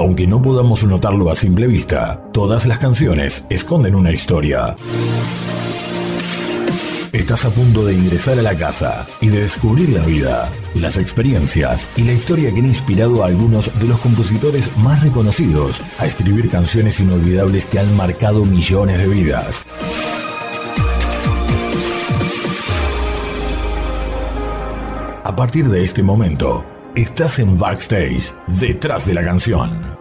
Aunque no podamos notarlo a simple vista, todas las canciones esconden una historia. Estás a punto de ingresar a la casa y de descubrir la vida, las experiencias y la historia que han inspirado a algunos de los compositores más reconocidos a escribir canciones inolvidables que han marcado millones de vidas. A partir de este momento, estás en backstage, detrás de la canción.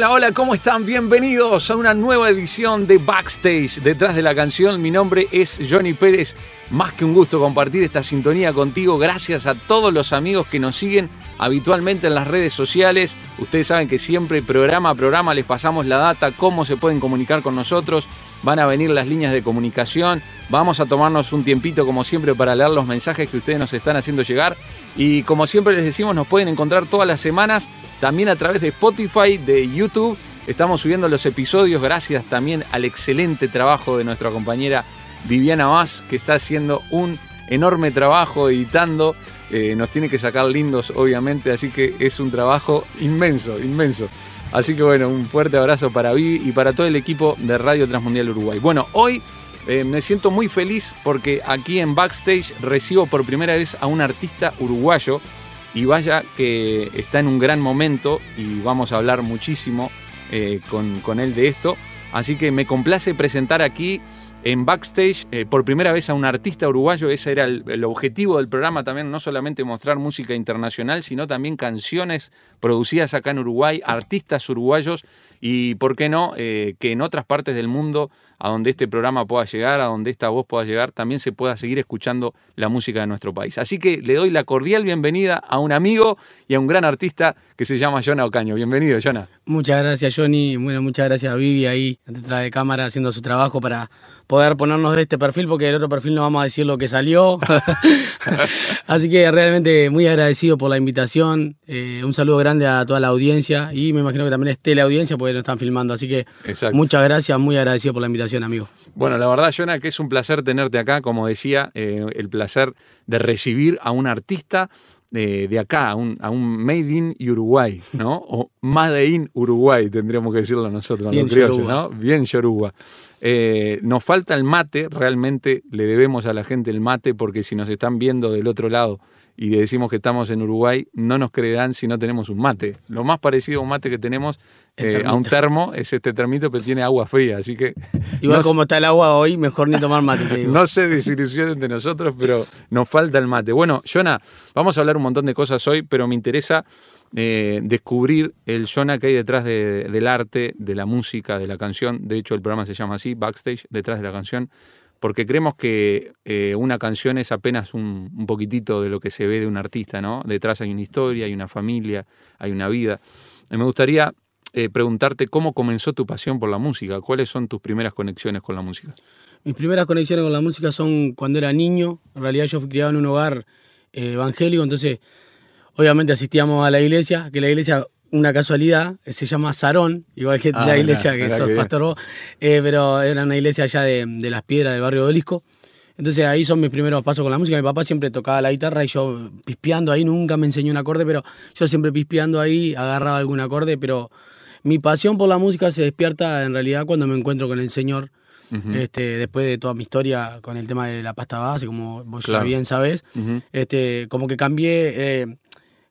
Hola, hola, ¿cómo están? Bienvenidos a una nueva edición de Backstage, detrás de la canción. Mi nombre es Johnny Pérez. Más que un gusto compartir esta sintonía contigo. Gracias a todos los amigos que nos siguen habitualmente en las redes sociales. Ustedes saben que siempre programa a programa les pasamos la data, cómo se pueden comunicar con nosotros. Van a venir las líneas de comunicación. Vamos a tomarnos un tiempito como siempre para leer los mensajes que ustedes nos están haciendo llegar. Y como siempre les decimos, nos pueden encontrar todas las semanas también a través de Spotify, de YouTube. Estamos subiendo los episodios gracias también al excelente trabajo de nuestra compañera Viviana Vaz, que está haciendo un enorme trabajo editando. Eh, nos tiene que sacar lindos, obviamente, así que es un trabajo inmenso, inmenso. Así que bueno, un fuerte abrazo para Vivi y para todo el equipo de Radio Transmundial Uruguay. Bueno, hoy eh, me siento muy feliz porque aquí en Backstage recibo por primera vez a un artista uruguayo y vaya que está en un gran momento y vamos a hablar muchísimo eh, con, con, él de esto. Así que me complace presentar aquí en backstage eh, por primera vez a un artista uruguayo. Ese era el, objetivo del programa también, no solamente mostrar música internacional, sino también canciones producidas acá en Uruguay, artistas uruguayos y, ¿por qué no?, eh, que en otras partes del mundo a donde este programa pueda llegar, a donde esta voz pueda llegar, también se pueda seguir escuchando la música de nuestro país. Así que le doy la cordial bienvenida a un amigo y a un gran artista que se llama Jonah Ocaño. Bienvenido, Jonah. Muchas gracias, Johnny. Bueno, muchas gracias a Vivi ahí detrás de cámara haciendo su trabajo para poder ponernos de este perfil, porque el otro perfil no vamos a decir lo que salió. Así que realmente muy agradecido por la invitación. Eh, un saludo grande a toda la audiencia y me imagino que también esté la audiencia porque nos están filmando. Así que muchas gracias, muy agradecido por la invitación amigo. Bueno, la verdad, Jonah, que es un placer tenerte acá, como decía, eh, el placer de recibir a un artista de, de acá, a un, a un, Made in Uruguay, ¿no? O Made in Uruguay, tendríamos que decirlo nosotros, Bien los criollos, ¿no? Bien Yoruba. Eh, nos falta el mate, realmente le debemos a la gente el mate, porque si nos están viendo del otro lado y decimos que estamos en Uruguay, no nos creerán si no tenemos un mate. Lo más parecido a un mate que tenemos eh, a un termo es este termito, pero tiene agua fría, así que... Igual como está el agua hoy, mejor ni tomar mate. no se desilusionen de nosotros, pero nos falta el mate. Bueno, Jonah, vamos a hablar un montón de cosas hoy, pero me interesa eh, descubrir el Jonah que hay detrás del arte, de la música, de la canción. De hecho, el programa se llama así, Backstage, detrás de la canción porque creemos que eh, una canción es apenas un, un, poquitito de lo que se ve de un artista, ¿no? Detrás hay una historia, hay una familia, hay una vida. Y me gustaría eh, preguntarte cómo comenzó tu pasión por la música, cuáles son tus primeras conexiones con la música. Mis primeras conexiones con la música son cuando era niño, en realidad yo fui criado en un hogar eh, evangélico, entonces obviamente asistíamos a la iglesia, que la iglesia una casualidad, se llama Sarón, igual que ah, la iglesia que sos pastor vos, eh, pero era una iglesia allá de, de, Las Piedras, del barrio de Olisco. Entonces ahí son mis primeros pasos con la música. Mi papá siempre tocaba la guitarra y yo pispeando ahí, nunca me enseñó un acorde, pero yo siempre pispeando ahí agarraba algún acorde, pero mi pasión por la música se despierta en realidad cuando me encuentro con el Señor. este, después de toda mi historia con el tema de la pasta base, como vos ya bien sabés, este, como que cambié, eh,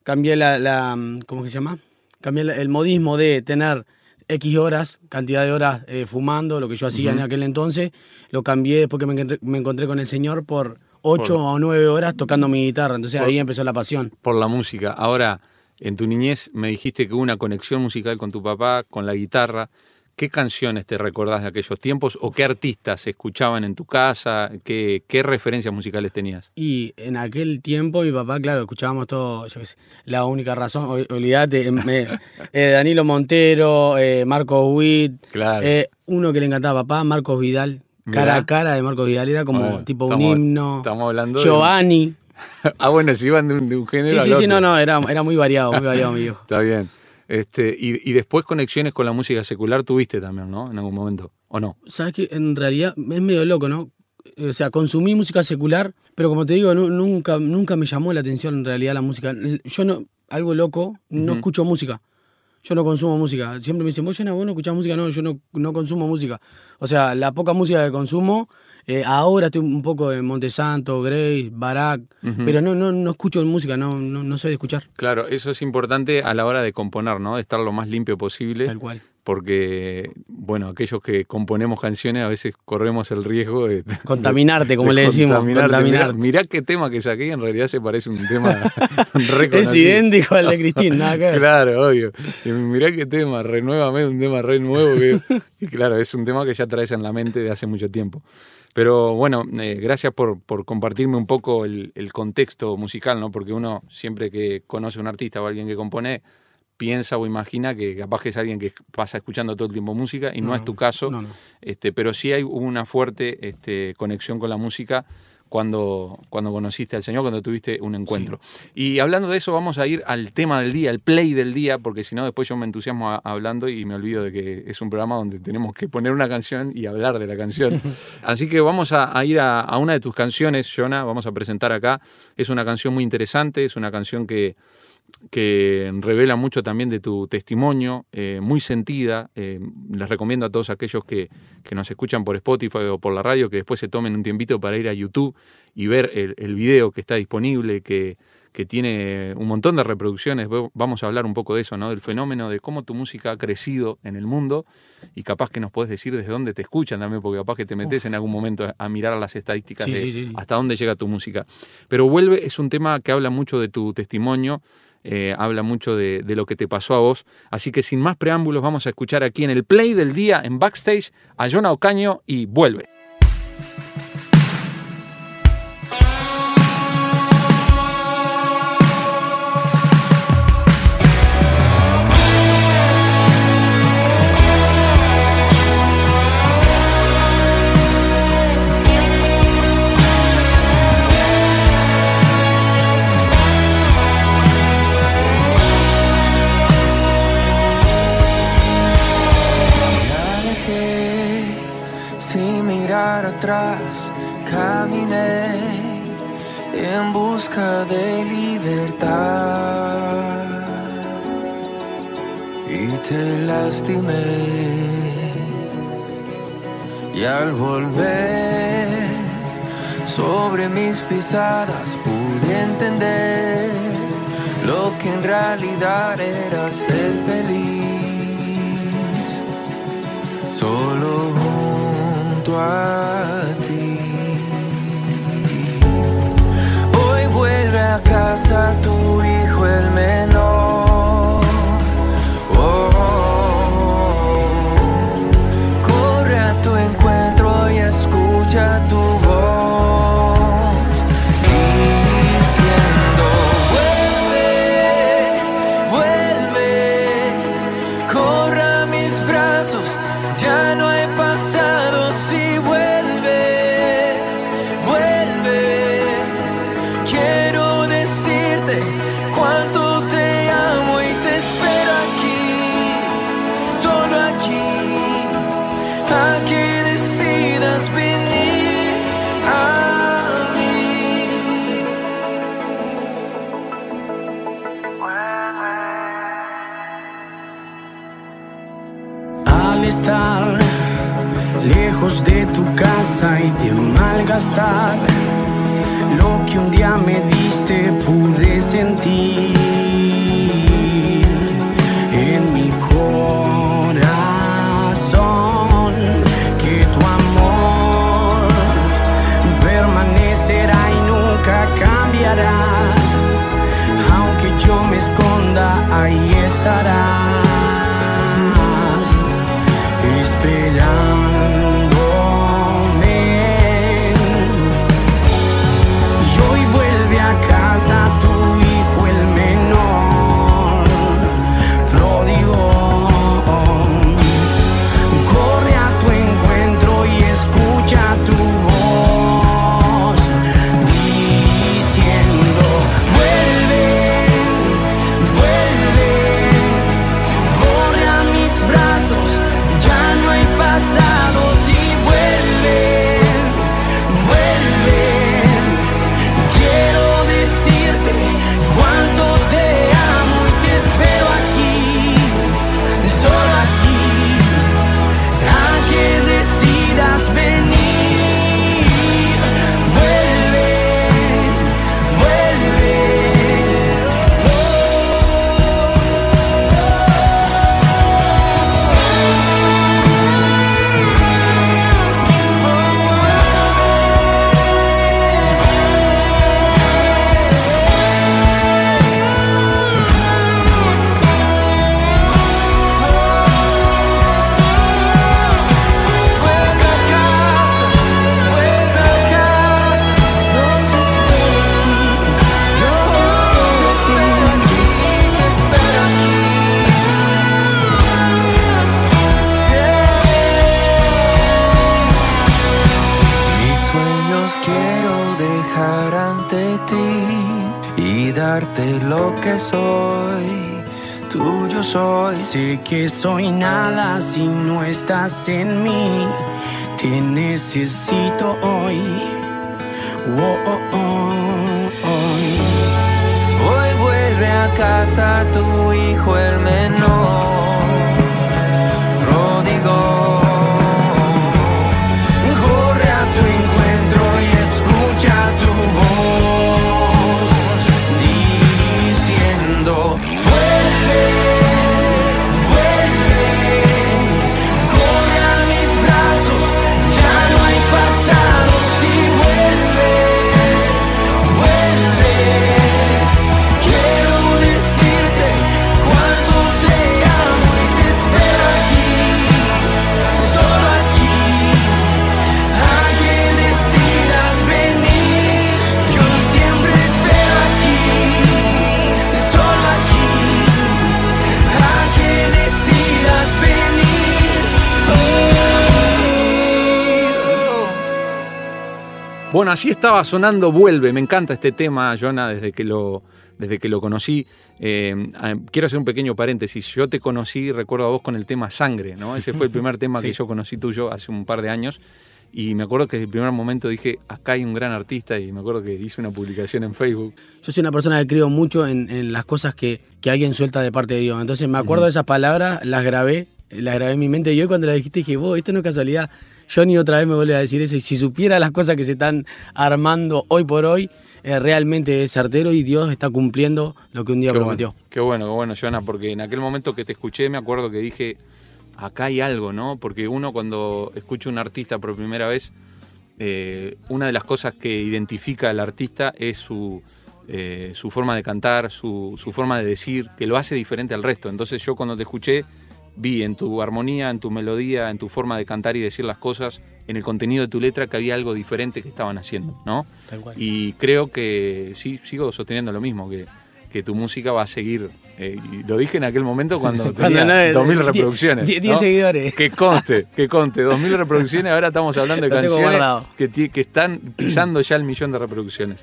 cambié la, la, ¿cómo se llama? cambié el modismo de tener X horas, cantidad de horas eh, fumando, lo que yo hacía en aquel entonces, lo cambié después que me encontré, con el Señor por 8 o 9 horas tocando mi guitarra. Entonces ahí empezó la pasión. Por la música. Ahora, en tu niñez me dijiste que hubo una conexión musical con tu papá, con la guitarra. ¿Qué canciones te recordás de aquellos tiempos o qué artistas escuchaban en tu casa? ¿Qué, qué referencias musicales tenías? Y en aquel tiempo mi papá, claro, escuchábamos todo, yo sé, la única razón, olvídate, eh, Danilo Montero, eh, Marcos Witt, claro. Eh, uno que le encantaba a papá, Marcos Vidal, cara a cara de Marcos Vidal, era como tipo un himno. Estamos hablando Giovanni. ah, bueno, si iban de un, género. Sí, sí, sí, no, no, era, era muy variado, muy variado mi viejo. Está bien. Este, y, después conexiones con la música secular tuviste también, ¿no? En algún momento, ¿o no? Sabes que en realidad es medio loco, ¿no? O sea, consumí música secular, pero como te digo, nunca, nunca me llamó la atención en realidad la música. Yo no, algo loco, no escucho música. Yo no consumo música. Siempre me dicen, vos, no, vos no escuchás música. No, yo no, no consumo música. O sea, la poca música que consumo eh, ahora estoy un poco en Montesanto, Grace, Barak, pero no, no, no escucho música, no, no, no sé de escuchar. Claro, eso es importante a la hora de componer, ¿no? De estar lo más limpio posible. Tal cual porque, bueno, aquellos que componemos canciones a veces corremos el riesgo de... Contaminarte, como le decimos. Contaminarte. Mirá, qué tema que saqué, en realidad se parece un tema Es idéntico al de Cristín, nada que Claro, obvio. Y mirá qué tema, renuévame un tema re nuevo. y claro, es un tema que ya traes en la mente de hace mucho tiempo. Pero bueno, eh, gracias por, por, compartirme un poco el, el, contexto musical, ¿no? Porque uno siempre que conoce a un artista o a alguien que compone, piensa o imagina que capaz que es alguien que pasa escuchando todo el tiempo música y no, es tu caso, Este, pero sí hay una fuerte este, conexión con la música cuando, cuando conociste al Señor, cuando tuviste un encuentro. Y hablando de eso, vamos a ir al tema del día, el play del día, porque si no, después yo me entusiasmo hablando y me olvido de que es un programa donde tenemos que poner una canción y hablar de la canción. Así que vamos a, ir a, a, una de tus canciones, Jonah, vamos a presentar acá. Es una canción muy interesante, es una canción que que revela mucho también de tu testimonio, eh, muy sentida. Eh, les recomiendo a todos aquellos que, nos escuchan por Spotify o por la radio que después se tomen un tiempito para ir a YouTube y ver el, el video que está disponible, que, que, tiene un montón de reproducciones. Vamos a hablar un poco de eso, ¿no? del fenómeno de cómo tu música ha crecido en el mundo y capaz que nos puedes decir desde dónde te escuchan también, porque capaz que te metes en algún momento a mirar las estadísticas de hasta dónde llega tu música. Pero vuelve, es un tema que habla mucho de tu testimonio eh, habla mucho de, de, lo que te pasó a vos. Así que sin más preámbulos vamos a escuchar aquí en el play del día en backstage a Jonah Ocaño y vuelve. Lastimé y al volver sobre mis pisadas pude entender lo que en realidad era ser feliz solo a ti. Hoy vuelve a casa tu hijo el menor. Pude lo que soy. Tuyo soy. Sé que soy nada si no estás en mí. Te necesito hoy. Oh, oh, oh, hoy. Hoy vuelve a casa tu hijo el menor. Bueno, así estaba sonando Vuelve. Me encanta este tema, Jonah, desde que lo, desde que lo conocí. Eh, quiero hacer un pequeño paréntesis. Yo te conocí, recuerdo a vos con el tema Sangre, ¿no? Ese fue el primer tema que yo conocí tuyo hace un par de años. Y me acuerdo que desde el primer momento dije, acá hay un gran artista y me acuerdo que hice una publicación en Facebook. Yo soy una persona que creo mucho en, en las cosas que, que alguien suelta de parte de Dios. Entonces me acuerdo de esas palabras, las grabé, las grabé en mi mente. Y hoy cuando las dijiste dije, vos, esto no es casualidad. Yo ni otra vez me vuelve a decir eso. Y si supiera las cosas que se están armando hoy por hoy, eh, realmente es certero y Dios está cumpliendo lo que un día Qué prometió. bueno, qué bueno, qué bueno, Jonah, porque en aquel momento que te escuché me acuerdo que dije, acá hay algo, ¿no? Porque uno cuando escucha a un artista por primera vez, eh, una de las cosas que identifica al artista es su, eh, su forma de cantar, su, su forma de decir, que lo hace diferente al resto. Entonces yo cuando te escuché, vi en tu armonía, en tu melodía, en tu forma de cantar y decir las cosas, en el contenido de tu letra, que había algo diferente que estaban haciendo, ¿no? Tal cual. Y creo que sí, sigo sosteniendo lo mismo, que, que tu música va a seguir. eh, y lo dije en aquel momento cuando Cuando tenía no, 2.000 die- reproducciones. die- ¿no? diez seguidores. Que conste, que conste. 2.000 reproducciones, ahora estamos hablando de canciones que están pisando ya el millón de reproducciones.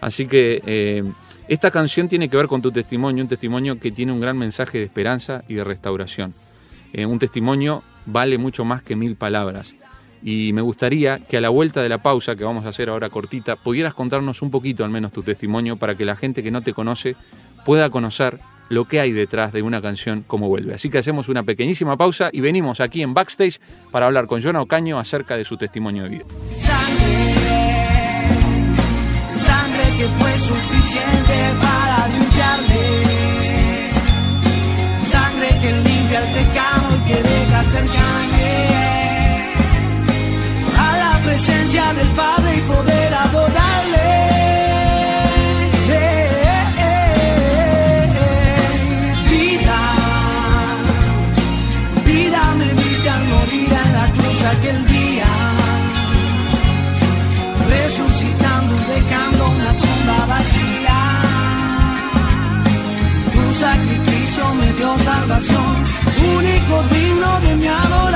Así que eh, esta canción tiene que ver con tu testimonio, un testimonio que tiene un gran mensaje de esperanza y de restauración. Eh, un testimonio vale mucho más que mil palabras. Y me gustaría que a la vuelta de la pausa, que vamos a hacer ahora cortita, pudieras contarnos un poquito al menos tu testimonio para que la gente que no te conoce pueda conocer lo que hay detrás de una canción como vuelve. Así que hacemos una pequeñísima pausa y venimos aquí en Backstage para hablar con Jonah Ocaño acerca de su testimonio de vida. Sangre, sangre que fue suficiente para que salvación, único digno de mi adoración.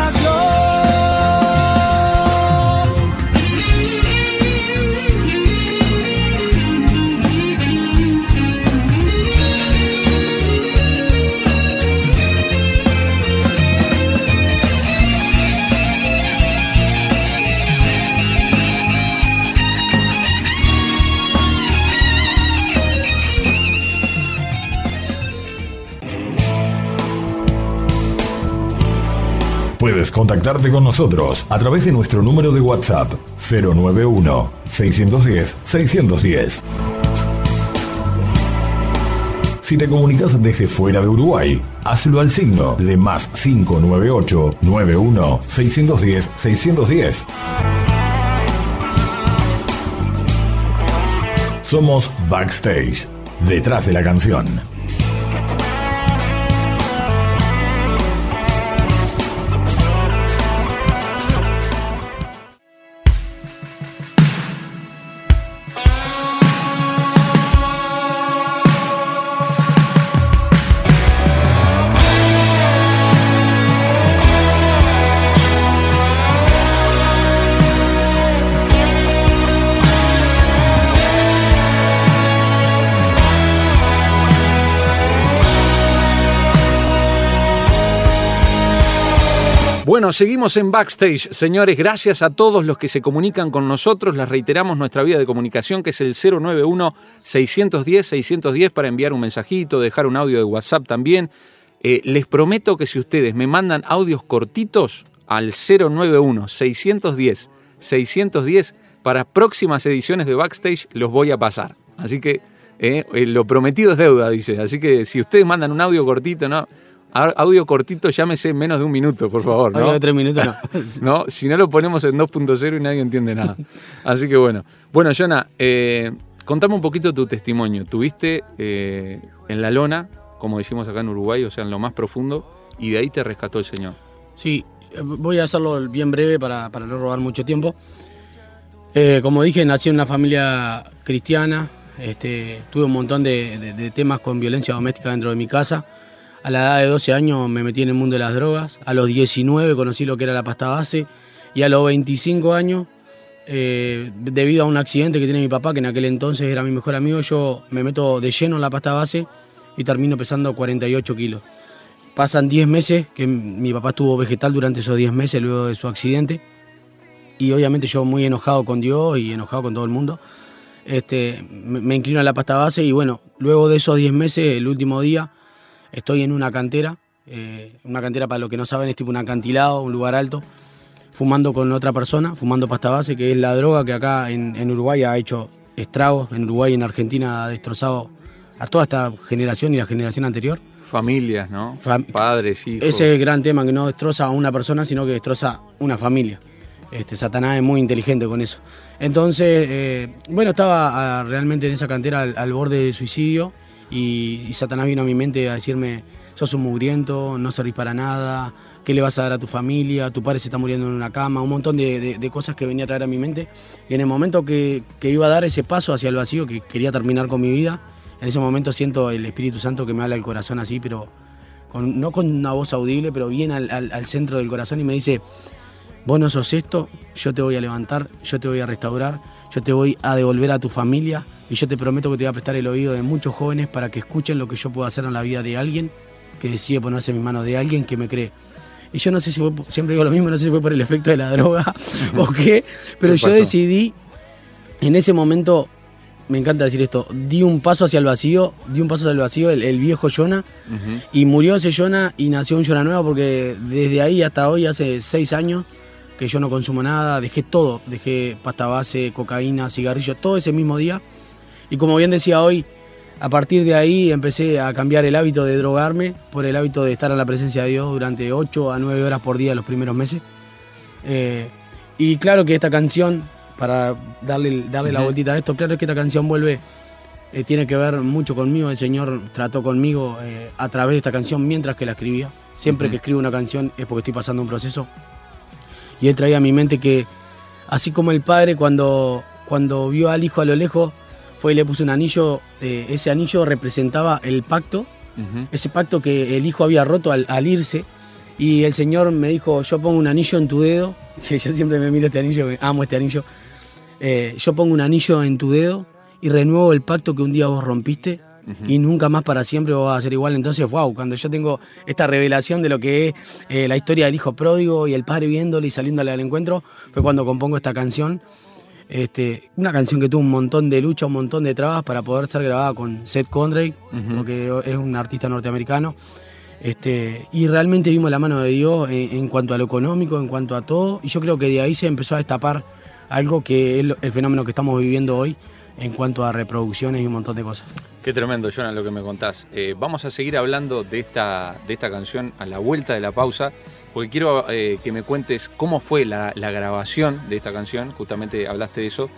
Puedes contactarte con nosotros a través de nuestro número de WhatsApp 091 610 610. Si te comunicas desde fuera de Uruguay, hazlo al signo de más 598 91 610 610. Somos Backstage, detrás de la canción. Seguimos en backstage, señores. Gracias a todos los que se comunican con nosotros. Les reiteramos nuestra vía de comunicación que es el 091-610-610 para enviar un mensajito, dejar un audio de WhatsApp también. Eh, les prometo que si ustedes me mandan audios cortitos al 091-610-610 para próximas ediciones de backstage los voy a pasar. Así que eh, eh, lo prometido es deuda, dice. Así que si ustedes mandan un audio cortito, ¿no? Audio cortito, llámese menos de un minuto, por favor. ¿no? de tres minutos no. no. Si no lo ponemos en 2.0 y nadie entiende nada. Así que bueno. Bueno, Jonah, eh, contame un poquito tu testimonio. Tuviste eh, en la lona, como decimos acá en Uruguay, o sea, en lo más profundo, y de ahí te rescató el Señor. Sí, voy a hacerlo bien breve para, no robar mucho tiempo. Eh, como dije, nací en una familia cristiana. Este, tuve un montón de temas con violencia doméstica dentro de mi casa a la edad de 12 años me metí en el mundo de las drogas. A los 19 conocí lo que era la pasta base. Y a los 25 años, eh, debido a un accidente que tiene mi papá, que en aquel entonces era mi mejor amigo, yo me meto de lleno en la pasta base y termino pesando 48 kilos. Pasan 10 meses, que mi papá estuvo vegetal durante esos 10 meses luego de su accidente. Y obviamente yo muy enojado con Dios y enojado con todo el mundo. Este, me, me inclino a la pasta base y bueno, luego de esos 10 meses, el último día, Estoy en una cantera, eh, una cantera para los que no saben es tipo un acantilado, un lugar alto, fumando con otra persona, fumando pasta base, que es la droga que acá en, Uruguay ha hecho estragos, en Uruguay y en Argentina ha destrozado a toda esta generación y la generación anterior. Familias, ¿no? Padres, hijos. Ese es el gran tema, que no destroza a una persona, sino que destroza una familia. Este, Satanás es muy inteligente con eso. Entonces, eh, bueno, estaba ah, realmente en esa cantera al borde del suicidio y, Satanás vino a mi mente a decirme, sos un mugriento, no servís para nada, ¿qué le vas a dar a tu familia? Tu padre se está muriendo en una cama, un montón de, cosas que venía a traer a mi mente. Y en el momento que, iba a dar ese paso hacia el vacío, que quería terminar con mi vida, en ese momento siento el Espíritu Santo que me habla el corazón así, pero no con una voz audible, pero bien al, al centro del corazón y me dice, vos no sos esto, yo te voy a levantar, yo te voy a restaurar, yo te voy a devolver a tu familia y yo te prometo que te voy a prestar el oído de muchos jóvenes para que escuchen lo que yo puedo hacer en la vida de alguien que decide ponerse en mis manos, de alguien que me cree. Y yo no sé si fue, siempre digo lo mismo, no sé si fue por el efecto de la droga o qué, pero yo decidí, en ese momento, me encanta decir esto, di un paso hacia el vacío, di un paso hacia el vacío, el, viejo Jonah, y murió ese Jonah y nació un Jonah nuevo porque desde ahí hasta hoy, hace seis años, que yo no consumo nada, dejé todo, dejé pasta base, cocaína, cigarrillos, todo ese mismo día. Y como bien decía hoy, a partir de ahí empecé a cambiar el hábito de drogarme por el hábito de estar en la presencia de Dios durante 8 a 9 horas por día los primeros meses. Eh, y claro que esta canción, para darle, darle la vueltita a esto, claro que esta canción vuelve, eh, tiene que ver mucho conmigo. El Señor trató conmigo eh, a través de esta canción mientras que la escribía. Siempre que escribo una canción es porque estoy pasando un proceso y él traía a mi mente que, así como el padre cuando, cuando vio al hijo a lo lejos, fue y le puso un anillo, eh, ese anillo representaba el pacto, ese pacto que el hijo había roto al, irse, y el Señor me dijo, yo pongo un anillo en tu dedo, que yo siempre me miro este anillo, amo este anillo, eh, yo pongo un anillo en tu dedo y renuevo el pacto que un día vos rompiste y nunca más para siempre va a ser igual. Entonces, wow, cuando yo tengo esta revelación de lo que es eh, la historia del hijo pródigo y el padre viéndole y saliéndole al encuentro, fue cuando compongo esta canción. Este, una canción que tuvo un montón de lucha, un montón de trabas para poder ser grabada con Seth Condrake, porque es un artista norteamericano. Este, y realmente vimos la mano de Dios en, cuanto a lo económico, en cuanto a todo, y yo creo que de ahí se empezó a destapar algo que es el fenómeno que estamos viviendo hoy en cuanto a reproducciones y un montón de cosas. Qué tremendo, Jonah, lo que me contás. Eh, vamos a seguir hablando de esta, de esta canción a la vuelta de la pausa, porque quiero eh, que me cuentes cómo fue la, grabación de esta canción, justamente hablaste de eso,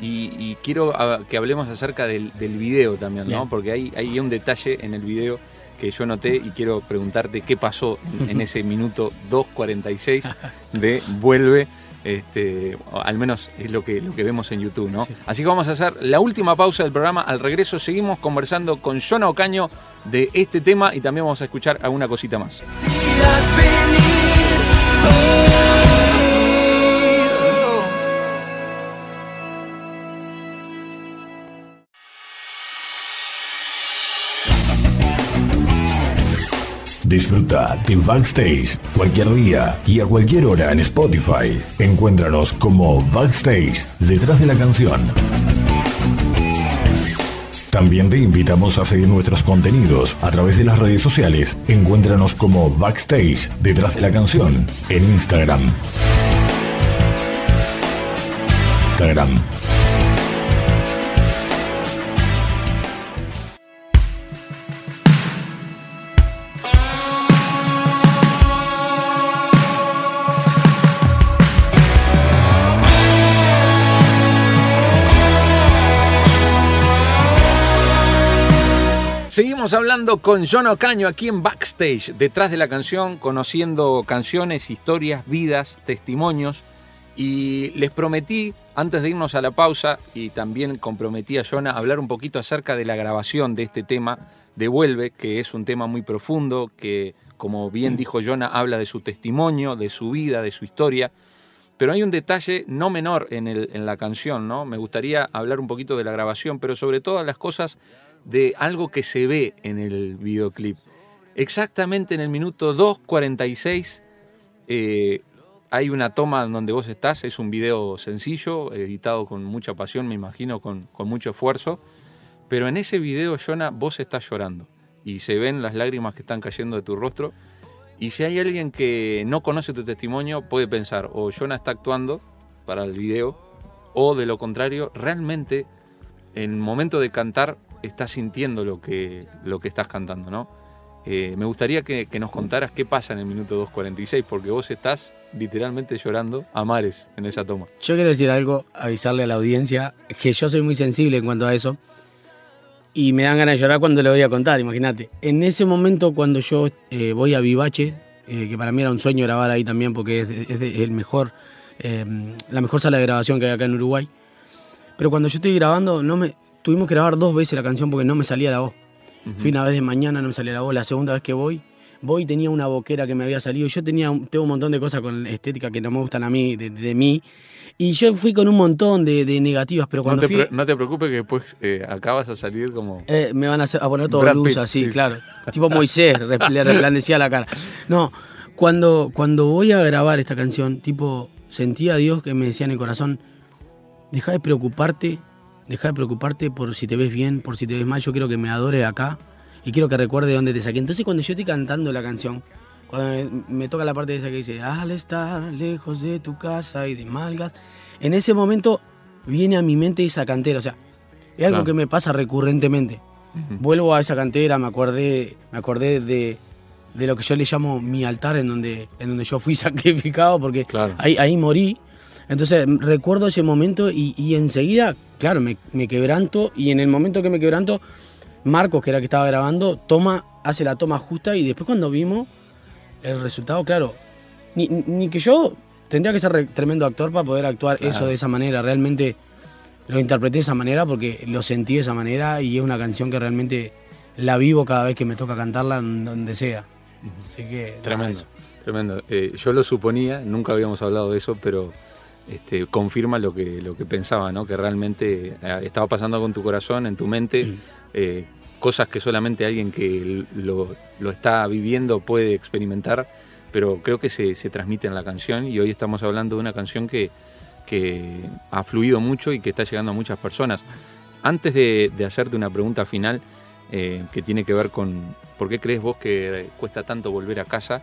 y, quiero que hablemos acerca del, video también, ¿no? Porque hay, hay un detalle en el video que yo noté y quiero preguntarte qué pasó en, en ese minuto 2.46 de Vuelve este, al menos es lo que, lo que vemos en YouTube, ¿no? Así que vamos a hacer la última pausa del programa. Al regreso seguimos conversando con Jonah Ocaño de este tema y también vamos a escuchar alguna cosita más. Disfruta de Backstage cualquier día y a cualquier hora en Spotify. Encuéntranos como Backstage detrás de la canción. También te invitamos a seguir nuestros contenidos a través de las redes sociales. Encuéntranos como Backstage detrás de la canción en Instagram. Instagram. Seguimos hablando con John Ocaño aquí en Backstage, detrás de la canción, conociendo canciones, historias, vidas, testimonios. Y les prometí, antes de irnos a la pausa, y también comprometí a Jonah a hablar un poquito acerca de la grabación de este tema, Devuelve, que es un tema muy profundo, que, como bien dijo Jonah, habla de su testimonio, de su vida, de su historia. Pero hay un detalle no menor en, el, en la canción, ¿no? Me gustaría hablar un poquito de la grabación, pero sobre todo las cosas de algo que se ve en el videoclip. Exactamente en el minuto 2.46 eh, hay una toma donde vos estás, es un video sencillo, editado con mucha pasión, me imagino, con, con mucho esfuerzo, pero en ese video, Jonah, vos estás llorando y se ven las lágrimas que están cayendo de tu rostro. Y si hay alguien que no conoce tu testimonio, puede pensar, o Jonah está actuando para el video, o de lo contrario, realmente en el momento de cantar estás sintiendo lo que, lo que estás cantando, ¿no? Eh, me gustaría que, nos contaras qué pasa en el minuto 2.46, porque vos estás literalmente llorando a mares en esa toma. Yo quiero decir algo, avisarle a la audiencia, que yo soy muy sensible en cuanto a eso, y me dan ganas de llorar cuando le voy a contar, imagínate. En ese momento cuando yo eh, voy a Vivache, eh, que para mí era un sueño grabar ahí también, porque es, es, el mejor, la mejor sala de grabación que hay acá en Uruguay, pero cuando yo estoy grabando, no me, tuvimos que grabar dos veces la canción porque no me salía la voz. Uh -huh. Fui una vez de mañana, no me salía la voz. La segunda vez que voy, voy tenía una boquera que me había salido. Yo tenía tengo un montón de cosas con estética que no me gustan a mí, de, de mí. Y yo fui con un montón de, de negativas, pero cuando no te, fui... No te preocupes que después eh, acabas a salir como... Eh, me van a, hacer, a poner todo luz así, sí. claro. tipo Moisés, le resplandecía la cara. No, cuando, cuando voy a grabar esta canción, tipo, sentía a Dios que me decía en el corazón, deja de preocuparte deja de preocuparte por si te ves bien, por si te ves mal, yo quiero que me adore acá y quiero que recuerde dónde te saqué. Entonces cuando yo estoy cantando la canción, cuando me, me toca la parte de esa que dice, al estar lejos de tu casa y de malgas, en ese momento viene a mi mente esa cantera, o sea, es algo claro. que me pasa recurrentemente. Uh -huh. Vuelvo a esa cantera, me acordé, me acordé de, de, lo que yo le llamo mi altar, en donde, en donde yo fui sacrificado, porque claro. ahí, ahí morí. Entonces recuerdo ese momento y, y enseguida, claro, me, me, quebranto y en el momento que me quebranto, Marcos, que era el que estaba grabando, toma, hace la toma justa y después cuando vimos el resultado, claro, ni, ni que yo tendría que ser tremendo actor para poder actuar claro. eso de esa manera, realmente lo interpreté de esa manera porque lo sentí de esa manera y es una canción que realmente la vivo cada vez que me toca cantarla donde sea. Así que... Tremendo, tremendo. Eh, yo lo suponía, nunca habíamos hablado de eso, pero este, confirma lo que, lo que pensaba, ¿no? que realmente eh, estaba pasando con tu corazón, en tu mente, eh, cosas que solamente alguien que lo, lo, está viviendo puede experimentar, pero creo que se, se, transmite en la canción y hoy estamos hablando de una canción que, que ha fluido mucho y que está llegando a muchas personas. Antes de, hacerte una pregunta final eh, que tiene que ver con por qué crees vos que cuesta tanto volver a casa,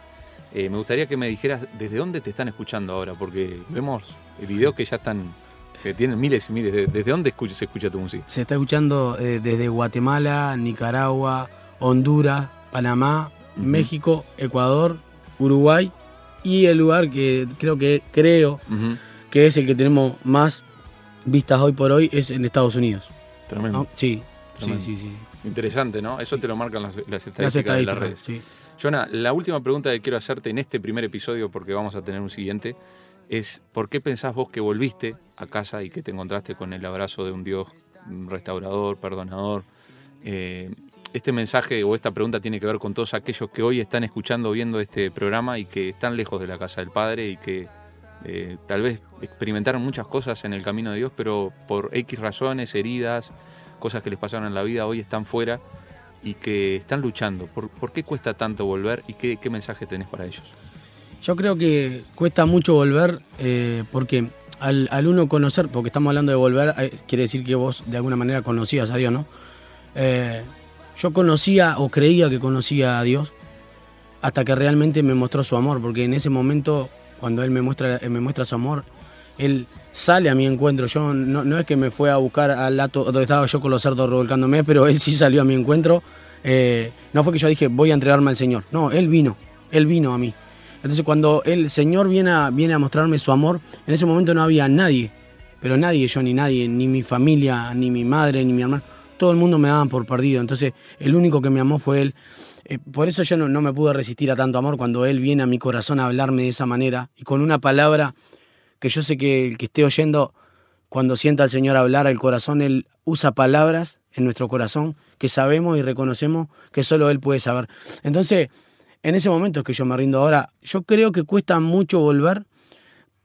eh, me gustaría que me dijeras desde dónde te están escuchando ahora, porque vemos videos que ya están, que tienen miles y miles. ¿Desde dónde escucha, se escucha tu música? Se está escuchando eh, desde Guatemala, Nicaragua, Honduras, Panamá, uh -huh. México, Ecuador, Uruguay y el lugar que creo que creo uh -huh. que es el que tenemos más vistas hoy por hoy es en Estados Unidos. Tremendo. ¿No? Sí, Tremendo. sí, sí, sí. Interesante, ¿no? Eso te lo marcan las, las estadísticas, las estadísticas de las redes. Sí. Jonah, la última pregunta que quiero hacerte en este primer episodio, porque vamos a tener un siguiente, es ¿por qué pensás vos que volviste a casa y que te encontraste con el abrazo de un Dios restaurador, perdonador? Eh, este mensaje o esta pregunta tiene que ver con todos aquellos que hoy están escuchando, viendo este programa y que están lejos de la casa del Padre y que eh, tal vez experimentaron muchas cosas en el camino de Dios, pero por X razones, heridas, cosas que les pasaron en la vida, hoy están fuera y que están luchando? ¿Por, qué cuesta tanto volver y qué, qué, mensaje tenés para ellos? Yo creo que cuesta mucho volver eh, porque al, al, uno conocer, porque estamos hablando de volver, eh, quiere decir que vos de alguna manera conocías a Dios, ¿no? Eh, yo conocía o creía que conocía a Dios hasta que realmente me mostró su amor, porque en ese momento, cuando Él me muestra, me muestra su amor, Él sale a mi encuentro. Yo no, no es que me fue a buscar al lato donde estaba yo con los cerdos revolcándome, pero Él sí salió a mi encuentro. Eh, no fue que yo dije, voy a entregarme al Señor. No, Él vino, Él vino a mí. Entonces cuando el Señor viene a, viene a mostrarme su amor, en ese momento no había nadie, pero nadie, yo ni nadie, ni mi familia, ni mi madre, ni mi hermano, todo el mundo me daban por perdido. Entonces el único que me amó fue Él. Eh, por eso yo no, no, me pude resistir a tanto amor cuando Él viene a mi corazón a hablarme de esa manera y con una palabra que yo sé que el que esté oyendo, cuando sienta al Señor hablar al corazón, Él usa palabras en nuestro corazón que sabemos y reconocemos que solo Él puede saber. Entonces, en ese momento es que yo me rindo. Ahora, yo creo que cuesta mucho volver.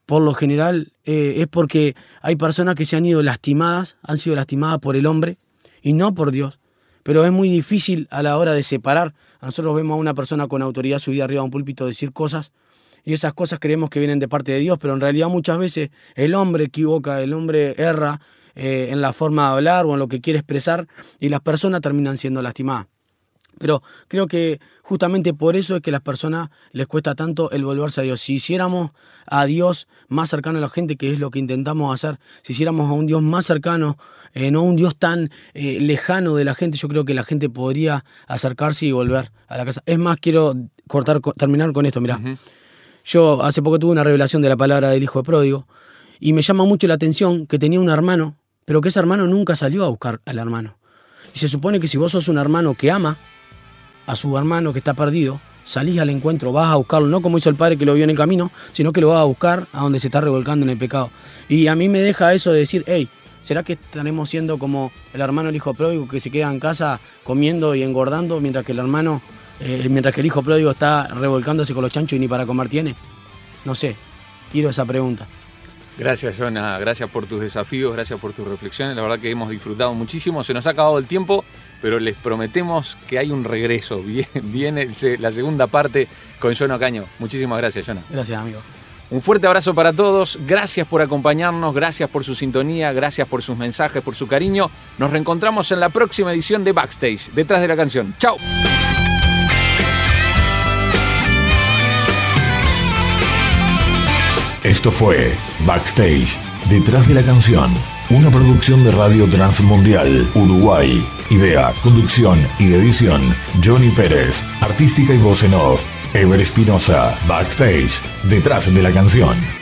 Por lo general eh, es porque hay personas que se han ido lastimadas, han sido lastimadas por el hombre y no por Dios. Pero es muy difícil a la hora de separar. Nosotros vemos a una persona con autoridad subida arriba a un púlpito decir cosas y esas cosas creemos que vienen de parte de Dios, pero en realidad muchas veces el hombre equivoca, el hombre erra eh, en la forma de hablar o en lo que quiere expresar y las personas terminan siendo lastimadas. Pero creo que justamente por eso es que a las personas les cuesta tanto el volverse a Dios. Si hiciéramos a Dios más cercano a la gente, que es lo que intentamos hacer, si hiciéramos a un Dios más cercano, eh, no un Dios tan eh, lejano de la gente, yo creo que la gente podría acercarse y volver a la casa. Es más, quiero cortar, terminar con esto, mira. Uh -huh. Yo hace poco tuve una revelación de la palabra del Hijo de Pródigo y me llama mucho la atención que tenía un hermano, pero que ese hermano nunca salió a buscar al hermano. Y se supone que si vos sos un hermano que ama, a su hermano que está perdido, salís al encuentro, vas a buscarlo, no como hizo el padre que lo vio en el camino, sino que lo vas a buscar a donde se está revolcando en el pecado. Y a mí me deja eso de decir, hey, ¿será que estaremos siendo como el hermano el hijo pródigo que se queda en casa comiendo y engordando mientras que el hermano, eh, mientras que el hijo pródigo está revolcándose con los chanchos y ni para comer tiene? No sé, tiro esa pregunta. Gracias, Jonah. Gracias por tus desafíos, gracias por tus reflexiones. La verdad que hemos disfrutado muchísimo. Se nos ha acabado el tiempo, pero les prometemos que hay un regreso. Viene la segunda parte con Jonah Caño. Muchísimas gracias, Jonah. Gracias, amigo. Un fuerte abrazo para todos. Gracias por acompañarnos, gracias por su sintonía, gracias por sus mensajes, por su cariño. Nos reencontramos en la próxima edición de Backstage, detrás de la canción. ¡Chao! Esto fue Backstage, detrás de la canción, una producción de Radio Transmundial, Uruguay. Idea, conducción y edición, Johnny Pérez. Artística y voz en off, Ever Espinosa. Backstage, detrás de la canción.